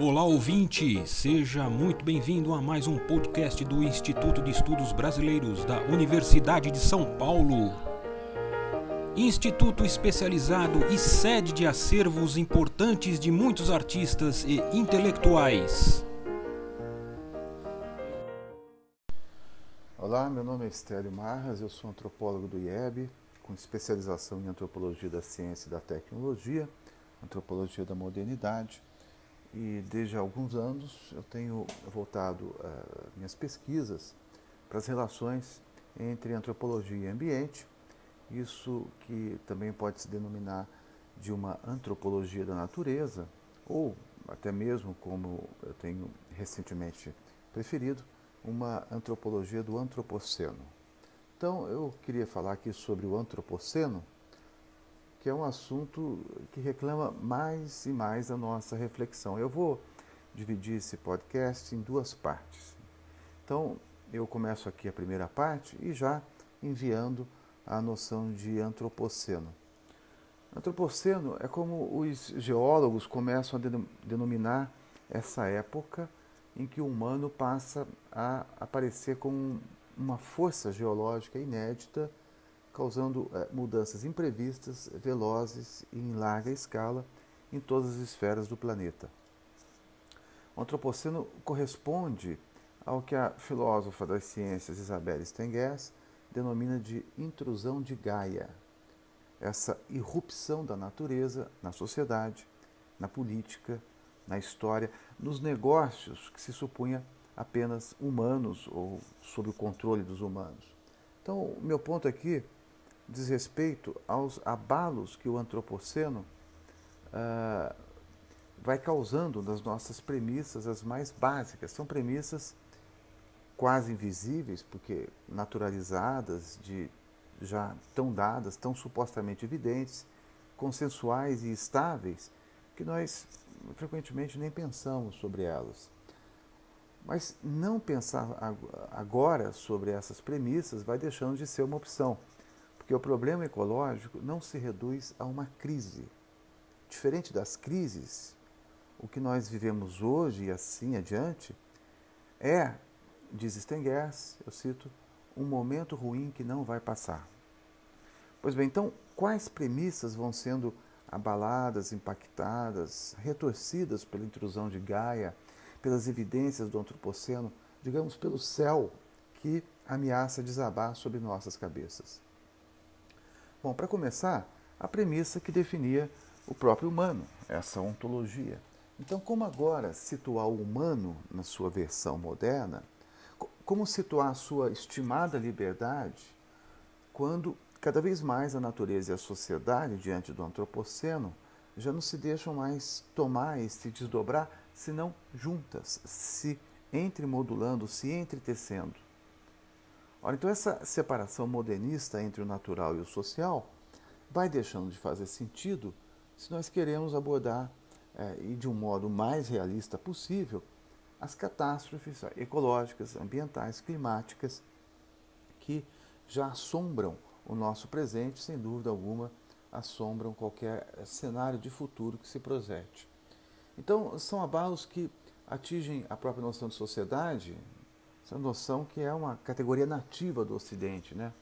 Olá ouvinte, seja muito bem-vindo a mais um podcast do Instituto de Estudos Brasileiros da Universidade de São Paulo. Instituto especializado e sede de acervos importantes de muitos artistas e intelectuais. Olá, meu nome é Estélio Marras, eu sou antropólogo do IEB, com especialização em antropologia da ciência e da tecnologia, antropologia da modernidade e desde alguns anos eu tenho voltado uh, minhas pesquisas para as relações entre antropologia e ambiente, isso que também pode se denominar de uma antropologia da natureza, ou até mesmo, como eu tenho recentemente preferido, uma antropologia do antropoceno. Então eu queria falar aqui sobre o antropoceno, que é um assunto que reclama mais e mais a nossa reflexão. Eu vou dividir esse podcast em duas partes. Então, eu começo aqui a primeira parte e já enviando a noção de antropoceno. Antropoceno é como os geólogos começam a denominar essa época em que o humano passa a aparecer como uma força geológica inédita causando é, mudanças imprevistas, velozes e em larga escala em todas as esferas do planeta. O antropoceno corresponde ao que a filósofa das ciências Isabelle Stengers denomina de intrusão de Gaia, essa irrupção da natureza na sociedade, na política, na história, nos negócios que se supunha apenas humanos ou sob o controle dos humanos. Então, o meu ponto aqui diz respeito aos abalos que o antropoceno uh, vai causando nas nossas premissas as mais básicas. São premissas quase invisíveis, porque naturalizadas, de, já tão dadas, tão supostamente evidentes, consensuais e estáveis, que nós frequentemente nem pensamos sobre elas. Mas não pensar agora sobre essas premissas vai deixando de ser uma opção. Porque o problema ecológico não se reduz a uma crise. Diferente das crises, o que nós vivemos hoje e assim adiante é, diz Stengers, eu cito, um momento ruim que não vai passar. Pois bem, então, quais premissas vão sendo abaladas, impactadas, retorcidas pela intrusão de Gaia, pelas evidências do antropoceno, digamos, pelo céu que ameaça desabar sobre nossas cabeças? Bom, para começar, a premissa que definia o próprio humano, essa ontologia. Então, como agora situar o humano na sua versão moderna? Como situar a sua estimada liberdade quando cada vez mais a natureza e a sociedade, diante do antropoceno, já não se deixam mais tomar e se desdobrar, senão juntas, se entremodulando, se entretecendo. Ora, então essa separação modernista entre o natural e o social vai deixando de fazer sentido se nós queremos abordar, é, e de um modo mais realista possível, as catástrofes ecológicas, ambientais, climáticas que já assombram o nosso presente, sem dúvida alguma, assombram qualquer cenário de futuro que se projete. Então, são abalos que atingem a própria noção de sociedade, essa noção que é uma categoria nativa do Ocidente, né?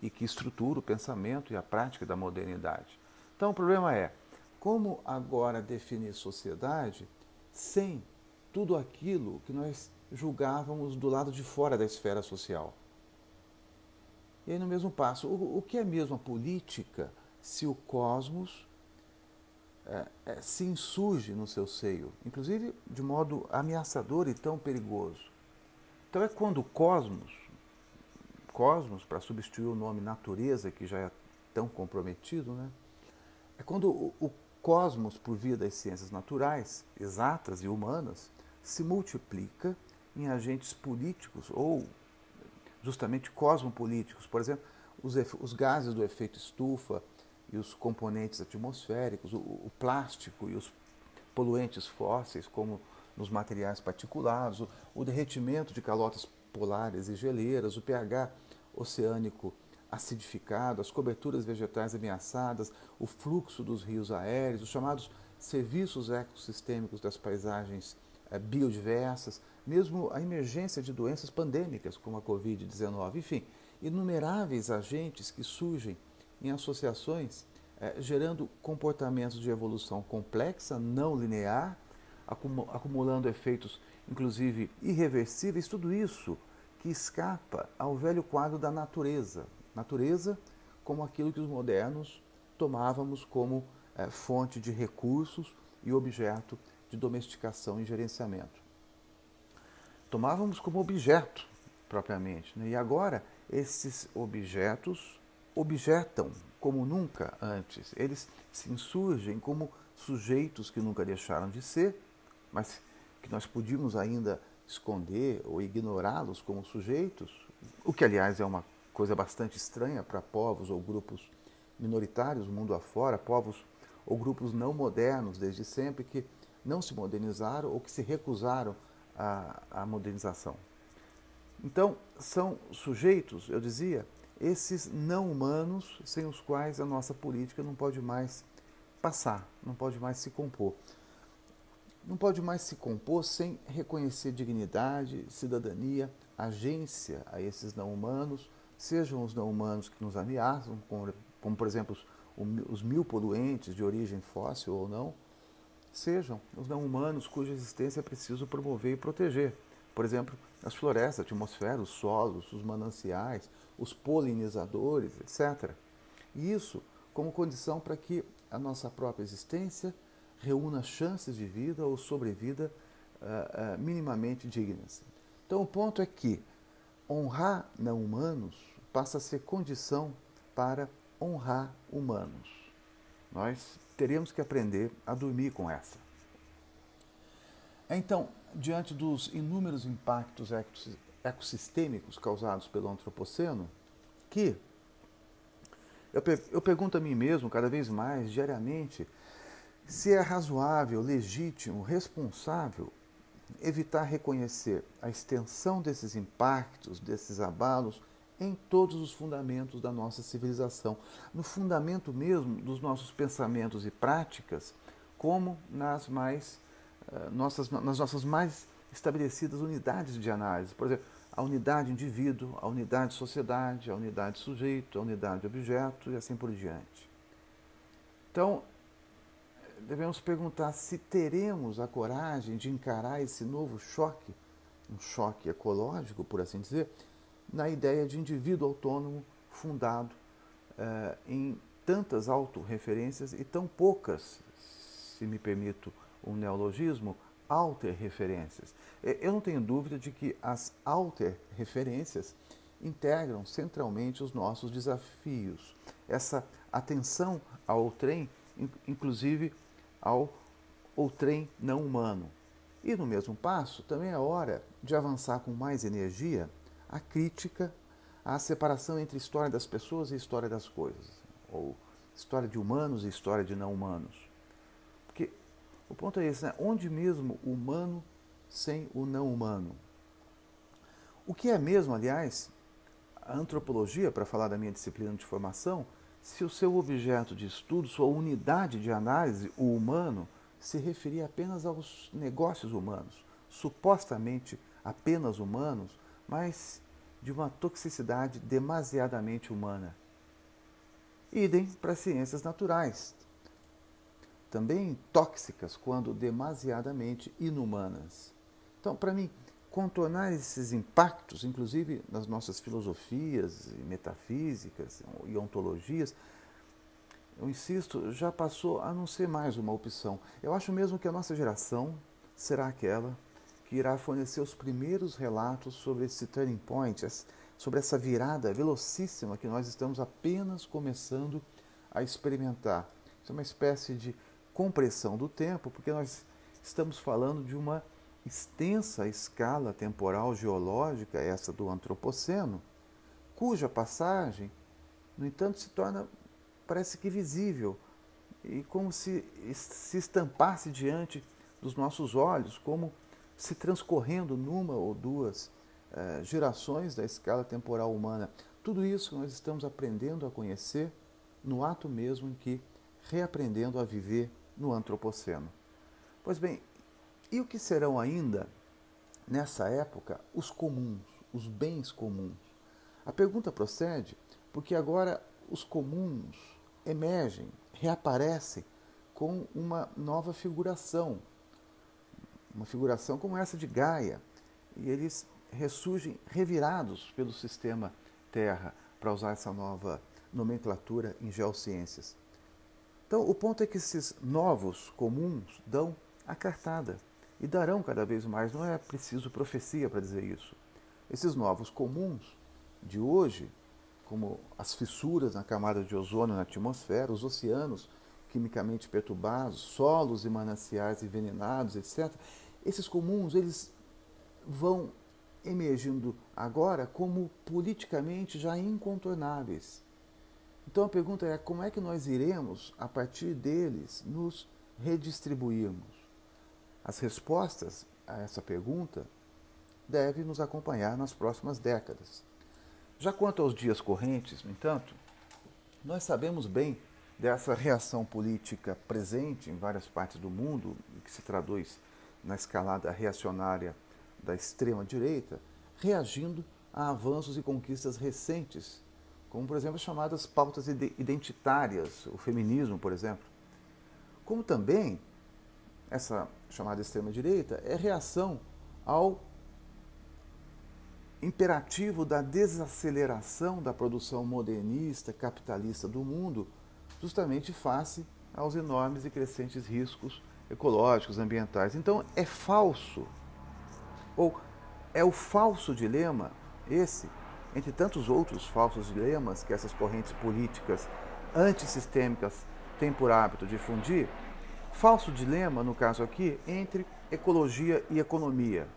E que estrutura o pensamento e a prática da modernidade. Então o problema é como agora definir sociedade sem tudo aquilo que nós julgávamos do lado de fora da esfera social. E aí, no mesmo passo, o, o que é mesmo a política se o cosmos é, é, se insurge no seu seio, inclusive de modo ameaçador e tão perigoso? Então é quando o cosmos, cosmos para substituir o nome natureza, que já é tão comprometido, né? é quando o, cosmos, por via das ciências naturais, exatas e humanas, se multiplica em agentes políticos ou justamente cosmopolíticos. Por exemplo, os, os gases do efeito estufa e os componentes atmosféricos, o, o plástico e os poluentes fósseis, como nos materiais particulados, o, o derretimento de calotas polares e geleiras, o pH oceânico acidificado, as coberturas vegetais ameaçadas, o fluxo dos rios aéreos, os chamados serviços ecossistêmicos das paisagens eh, biodiversas, mesmo a emergência de doenças pandêmicas como a Covid-19, enfim, inumeráveis agentes que surgem em associações, eh, gerando comportamentos de evolução complexa, não linear, acumulando efeitos, inclusive, irreversíveis, tudo isso que escapa ao velho quadro da natureza. Natureza como aquilo que os modernos tomávamos como é, fonte de recursos e objeto de domesticação e gerenciamento. Tomávamos como objeto, propriamente. Né? E agora, esses objetos objetam como nunca antes. Eles se insurgem como sujeitos que nunca deixaram de ser, mas que nós podíamos ainda esconder ou ignorá-los como sujeitos, o que, aliás, é uma coisa bastante estranha para povos ou grupos minoritários, mundo afora, povos ou grupos não modernos desde sempre que não se modernizaram ou que se recusaram à, à modernização. Então, são sujeitos, eu dizia, esses não humanos sem os quais a nossa política não pode mais passar, não pode mais se compor. Não pode mais se compor sem reconhecer dignidade, cidadania, agência a esses não humanos, sejam os não humanos que nos ameaçam, como, como por exemplo os mil poluentes de origem fóssil ou não, sejam os não humanos cuja existência é preciso promover e proteger. Por exemplo, as florestas, a atmosfera, os solos, os mananciais, os polinizadores, etc. E isso como condição para que a nossa própria existência reúna chances de vida ou sobrevida uh, uh, minimamente dignas. Então, o ponto é que honrar não humanos passa a ser condição para honrar humanos. Nós teremos que aprender a dormir com essa. Então, diante dos inúmeros impactos ecossistêmicos causados pelo antropoceno, que eu, pergunto a mim mesmo cada vez mais, diariamente, se é razoável, legítimo, responsável evitar reconhecer a extensão desses impactos, desses abalos em todos os fundamentos da nossa civilização, no fundamento mesmo dos nossos pensamentos e práticas, como nas mais uh, nossas, nas nossas mais estabelecidas unidades de análise. Por exemplo, a unidade indivíduo, a unidade sociedade, a unidade sujeito, a unidade objeto e assim por diante. Então, devemos perguntar se teremos a coragem de encarar esse novo choque, um choque ecológico, por assim dizer, na ideia de indivíduo autônomo fundado eh, em tantas autorreferências e tão poucas, se me permito um neologismo, alter-referências. Eh, eu não tenho dúvida de que as alter-referências integram centralmente os nossos desafios. Essa atenção ao trem, inclusive ao outrem não humano. E no mesmo passo, também é hora de avançar com mais energia a crítica à separação entre história das pessoas e história das coisas, ou história de humanos e história de não humanos. Porque o ponto é esse, né? onde mesmo o humano sem o não humano? O que é mesmo, aliás, a antropologia, para falar da minha disciplina de formação, se o seu objeto de estudo, sua unidade de análise, o humano, se referir apenas aos negócios humanos, supostamente apenas humanos, mas de uma toxicidade demasiadamente humana. Idem para as ciências naturais, também tóxicas quando demasiadamente inumanas. Então, para mim, contornar esses impactos, inclusive nas nossas filosofias e metafísicas e ontologias, eu insisto, já passou a não ser mais uma opção. Eu acho mesmo que a nossa geração será aquela que irá fornecer os primeiros relatos sobre esse turning point, sobre essa virada velocíssima que nós estamos apenas começando a experimentar. Isso é uma espécie de compressão do tempo, porque nós estamos falando de uma extensa escala temporal geológica, essa do Antropoceno, cuja passagem, no entanto, se torna, parece que visível, e como se se estampasse diante dos nossos olhos, como se transcorrendo numa ou duas eh, gerações da escala temporal humana. Tudo isso nós estamos aprendendo a conhecer no ato mesmo em que reaprendendo a viver no Antropoceno. Pois bem, e o que serão ainda, nessa época, os comuns, os bens comuns? A pergunta procede porque agora os comuns emergem, reaparecem com uma nova figuração, uma figuração como essa de Gaia, e eles ressurgem revirados pelo sistema Terra, para usar essa nova nomenclatura em geociências. Então, o ponto é que esses novos comuns dão a cartada e darão cada vez mais, não é preciso profecia para dizer isso. Esses novos comuns de hoje, como as fissuras na camada de ozônio na atmosfera, os oceanos quimicamente perturbados, solos e mananciais envenenados, etc. Esses comuns, eles vão emergindo agora como politicamente já incontornáveis. Então a pergunta é como é que nós iremos, a partir deles, nos redistribuirmos? As respostas a essa pergunta devem nos acompanhar nas próximas décadas. Já quanto aos dias correntes, no entanto, nós sabemos bem dessa reação política presente em várias partes do mundo, que se traduz na escalada reacionária da extrema-direita, reagindo a avanços e conquistas recentes, como, por exemplo, as chamadas pautas identitárias, o feminismo, por exemplo. Como também essa chamada extrema-direita é reação ao imperativo da desaceleração da produção modernista, capitalista do mundo, justamente face aos enormes e crescentes riscos ecológicos, ambientais. Então é falso, ou é o falso dilema, esse, entre tantos outros falsos dilemas que essas correntes políticas antissistêmicas têm por hábito difundir, falso dilema, no caso aqui, entre ecologia e economia.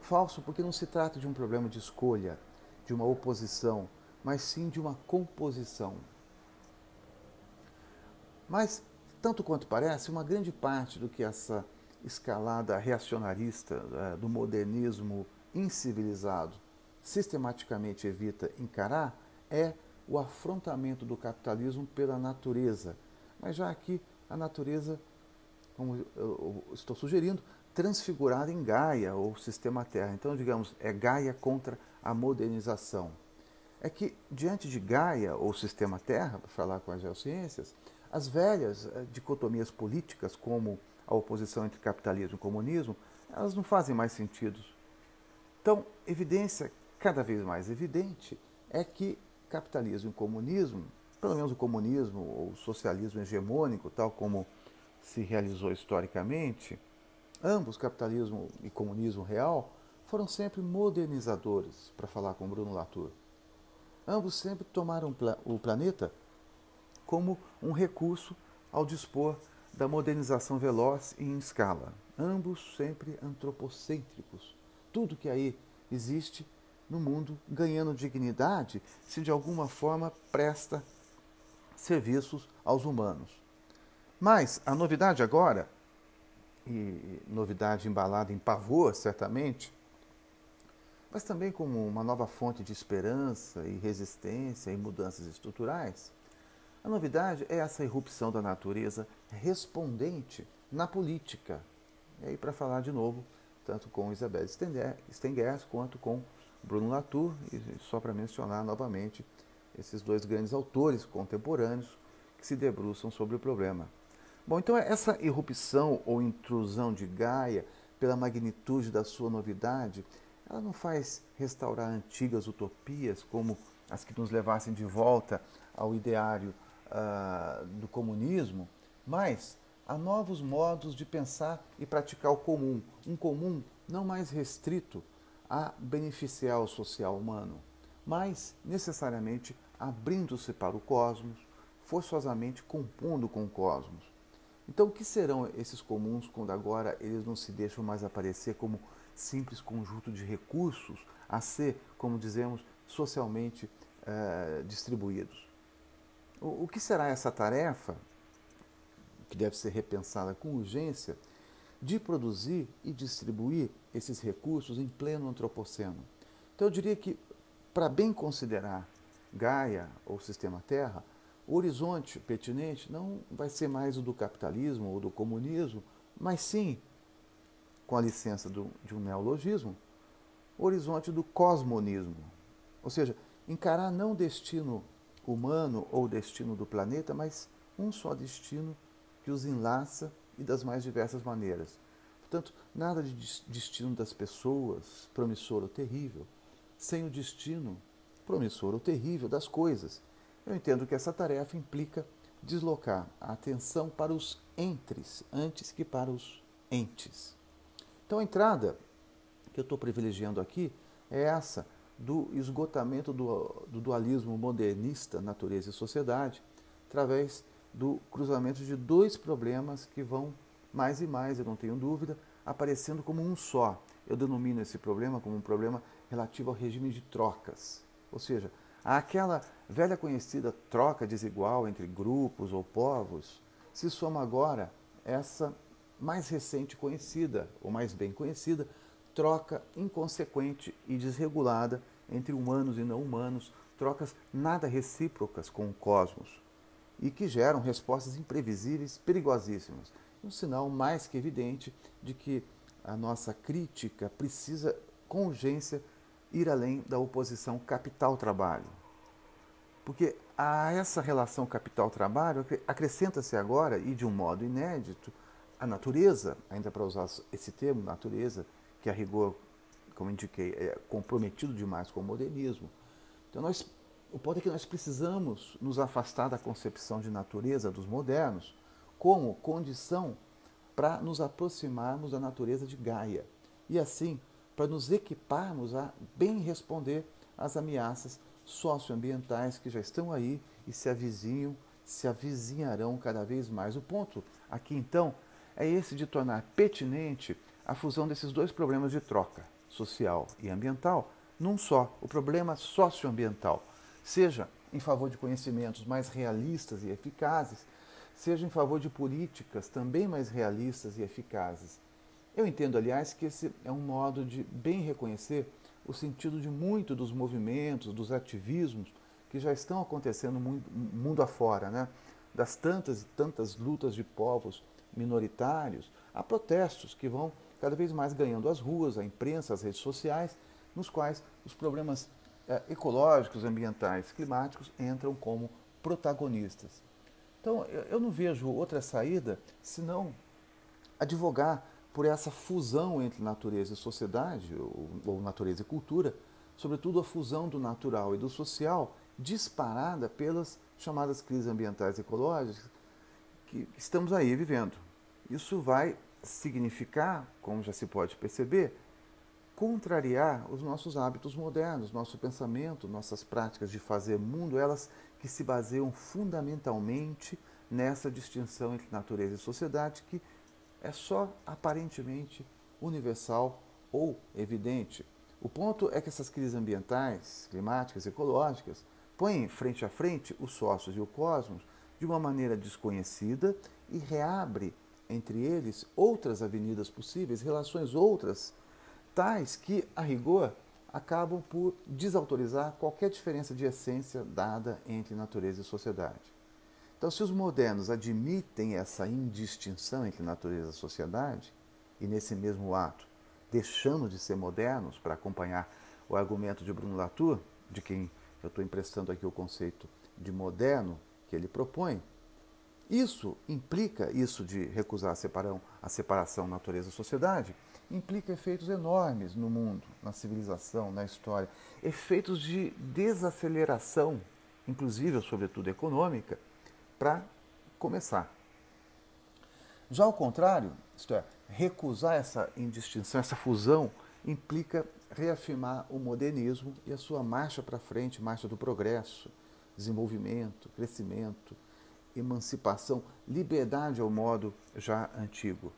Falso porque não se trata de um problema de escolha, de uma oposição, mas sim de uma composição. Mas, tanto quanto parece, uma grande parte do que essa escalada reacionarista é, do modernismo incivilizado sistematicamente evita encarar é o afrontamento do capitalismo pela natureza. Mas já aqui a natureza, como eu estou sugerindo, transfigurada em Gaia ou sistema Terra. Então, digamos, é Gaia contra a modernização. É que diante de Gaia ou sistema Terra, para falar com as geociências, as velhas eh, dicotomias políticas, como a oposição entre capitalismo e comunismo, elas não fazem mais sentido. Então, evidência cada vez mais evidente é que capitalismo e comunismo, pelo menos o comunismo ou socialismo hegemônico, tal como se realizou historicamente, ambos, capitalismo e comunismo real, foram sempre modernizadores, para falar com Bruno Latour. Ambos sempre tomaram o planeta como um recurso ao dispor da modernização veloz e em escala. Ambos sempre antropocêntricos. Tudo que aí existe no mundo ganhando dignidade se de alguma forma presta serviços aos humanos. Mas a novidade agora, e novidade embalada em pavor, certamente, mas também como uma nova fonte de esperança e resistência e mudanças estruturais, a novidade é essa irrupção da natureza respondente na política. E aí, para falar de novo, tanto com Isabel Stengers quanto com Bruno Latour, e só para mencionar novamente esses dois grandes autores contemporâneos que se debruçam sobre o problema. Bom, então essa irrupção ou intrusão de Gaia, pela magnitude da sua novidade, ela não faz restaurar antigas utopias como as que nos levassem de volta ao ideário uh, do comunismo, mas há novos modos de pensar e praticar o comum, um comum não mais restrito a beneficiar o social humano, mas necessariamente abrindo-se para o cosmos, forçosamente compondo com o cosmos. Então, o que serão esses comuns quando agora eles não se deixam mais aparecer como simples conjunto de recursos a ser, como dizemos, socialmente uh, distribuídos? O, que será essa tarefa, que deve ser repensada com urgência, de produzir e distribuir esses recursos em pleno antropoceno? Então, eu diria que, para bem considerar Gaia ou sistema Terra, o horizonte pertinente não vai ser mais o do capitalismo ou do comunismo, mas sim, com a licença do, de um neologismo, o horizonte do cosmonismo. Ou seja, encarar não o destino humano ou o destino do planeta, mas um só destino que os enlaça e das mais diversas maneiras. Portanto, nada de destino das pessoas, promissor ou terrível, sem o destino promissor ou terrível das coisas. Eu entendo que essa tarefa implica deslocar a atenção para os entres antes que para os entes. Então, a entrada que eu estou privilegiando aqui é essa do esgotamento do, do dualismo modernista, natureza e sociedade, através do cruzamento de dois problemas que vão mais e mais, eu não tenho dúvida, aparecendo como um só. Eu denomino esse problema como um problema relativo ao regime de trocas. Ou seja, aquela velha conhecida troca desigual entre grupos ou povos, se soma agora essa mais recente conhecida, ou mais bem conhecida, troca inconsequente e desregulada entre humanos e não humanos, trocas nada recíprocas com o cosmos e que geram respostas imprevisíveis, perigosíssimas. Um sinal mais que evidente de que a nossa crítica precisa, com urgência, ir além da oposição capital-trabalho. Porque a essa relação capital-trabalho acrescenta-se agora, e de um modo inédito, a natureza, ainda para usar esse termo, natureza, que a rigor, como indiquei, é comprometido demais com o modernismo. Então, nós o ponto é que nós precisamos nos afastar da concepção de natureza dos modernos como condição para nos aproximarmos da natureza de Gaia e assim para nos equiparmos a bem responder às ameaças socioambientais que já estão aí e se avizinham, se avizinharão cada vez mais. O ponto aqui então é esse de tornar pertinente a fusão desses dois problemas de troca, social e ambiental, num só, o problema socioambiental seja em favor de conhecimentos mais realistas e eficazes, seja em favor de políticas também mais realistas e eficazes. Eu entendo, aliás, que esse é um modo de bem reconhecer o sentido de muito dos movimentos, dos ativismos que já estão acontecendo mundo afora, né? das tantas e tantas lutas de povos minoritários, a protestos que vão cada vez mais ganhando as ruas, a imprensa, as redes sociais, nos quais os problemas é, ecológicos, ambientais, climáticos entram como protagonistas. Então, eu não vejo outra saída senão advogar por essa fusão entre natureza e sociedade, ou, ou natureza e cultura, sobretudo a fusão do natural e do social, disparada pelas chamadas crises ambientais e ecológicas que estamos aí vivendo. Isso vai significar, como já se pode perceber, contrariar os nossos hábitos modernos, nosso pensamento, nossas práticas de fazer mundo, elas que se baseiam fundamentalmente nessa distinção entre natureza e sociedade que é só aparentemente universal ou evidente. O ponto é que essas crises ambientais, climáticas, ecológicas põem frente a frente os sócios e o cosmos de uma maneira desconhecida e reabre entre eles outras avenidas possíveis, relações outras tais que, a rigor, acabam por desautorizar qualquer diferença de essência dada entre natureza e sociedade. Então, se os modernos admitem essa indistinção entre natureza e sociedade, e nesse mesmo ato, deixando de ser modernos para acompanhar o argumento de Bruno Latour, de quem eu estou emprestando aqui o conceito de moderno que ele propõe, isso implica, isso de recusar a, separão, a separação natureza-sociedade, implica efeitos enormes no mundo, na civilização, na história. Efeitos de desaceleração, inclusive, sobretudo econômica, para começar. Já ao contrário, isto é, recusar essa indistinção, essa fusão, implica reafirmar o modernismo e a sua marcha para frente, marcha do progresso, desenvolvimento, crescimento, emancipação, liberdade ao modo já antigo.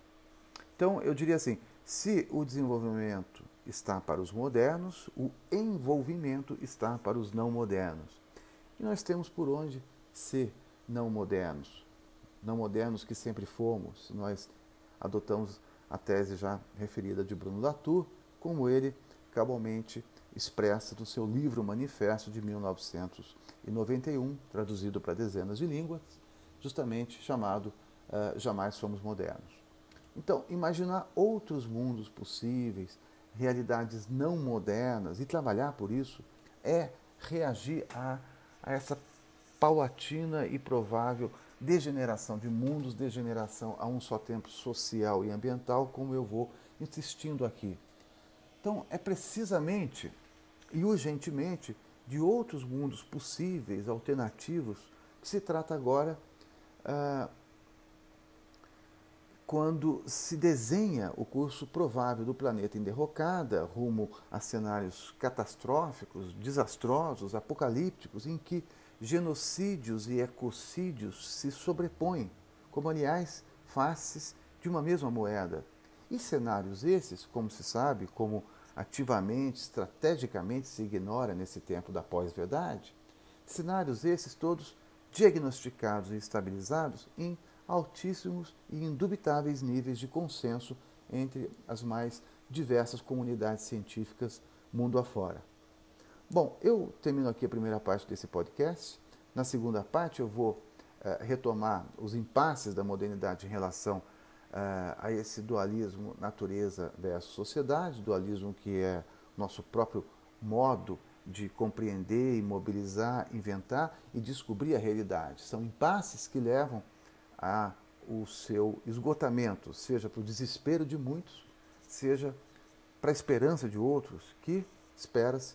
Então, eu diria assim: se o desenvolvimento está para os modernos, o envolvimento está para os não modernos. E nós temos por onde ser não modernos. Não modernos que sempre fomos. Nós adotamos a tese já referida de Bruno Latour, como ele cabalmente expressa no seu livro Manifesto de 1991, traduzido para dezenas de línguas, justamente chamado uh, Jamais Somos Modernos. Então, imaginar outros mundos possíveis, realidades não modernas e trabalhar por isso é reagir a, a essa paulatina e provável degeneração de mundos, degeneração a um só tempo social e ambiental, como eu vou insistindo aqui. Então, é precisamente e urgentemente de outros mundos possíveis, alternativos, que se trata agora ah, quando se desenha o curso provável do planeta em derrocada, rumo a cenários catastróficos, desastrosos, apocalípticos, em que genocídios e ecocídios se sobrepõem, como aliás faces de uma mesma moeda. E cenários esses, como se sabe, como ativamente, estrategicamente se ignora nesse tempo da pós-verdade, cenários esses todos diagnosticados e estabilizados em altíssimos e indubitáveis níveis de consenso entre as mais diversas comunidades científicas mundo afora. Bom, eu termino aqui a primeira parte desse podcast. Na segunda parte, eu vou uh, retomar os impasses da modernidade em relação uh, a esse dualismo natureza versus sociedade, dualismo que é nosso próprio modo de compreender, imobilizar, inventar e descobrir a realidade. São impasses que levam a o seu esgotamento, seja para o desespero de muitos, seja para a esperança de outros, que espera-se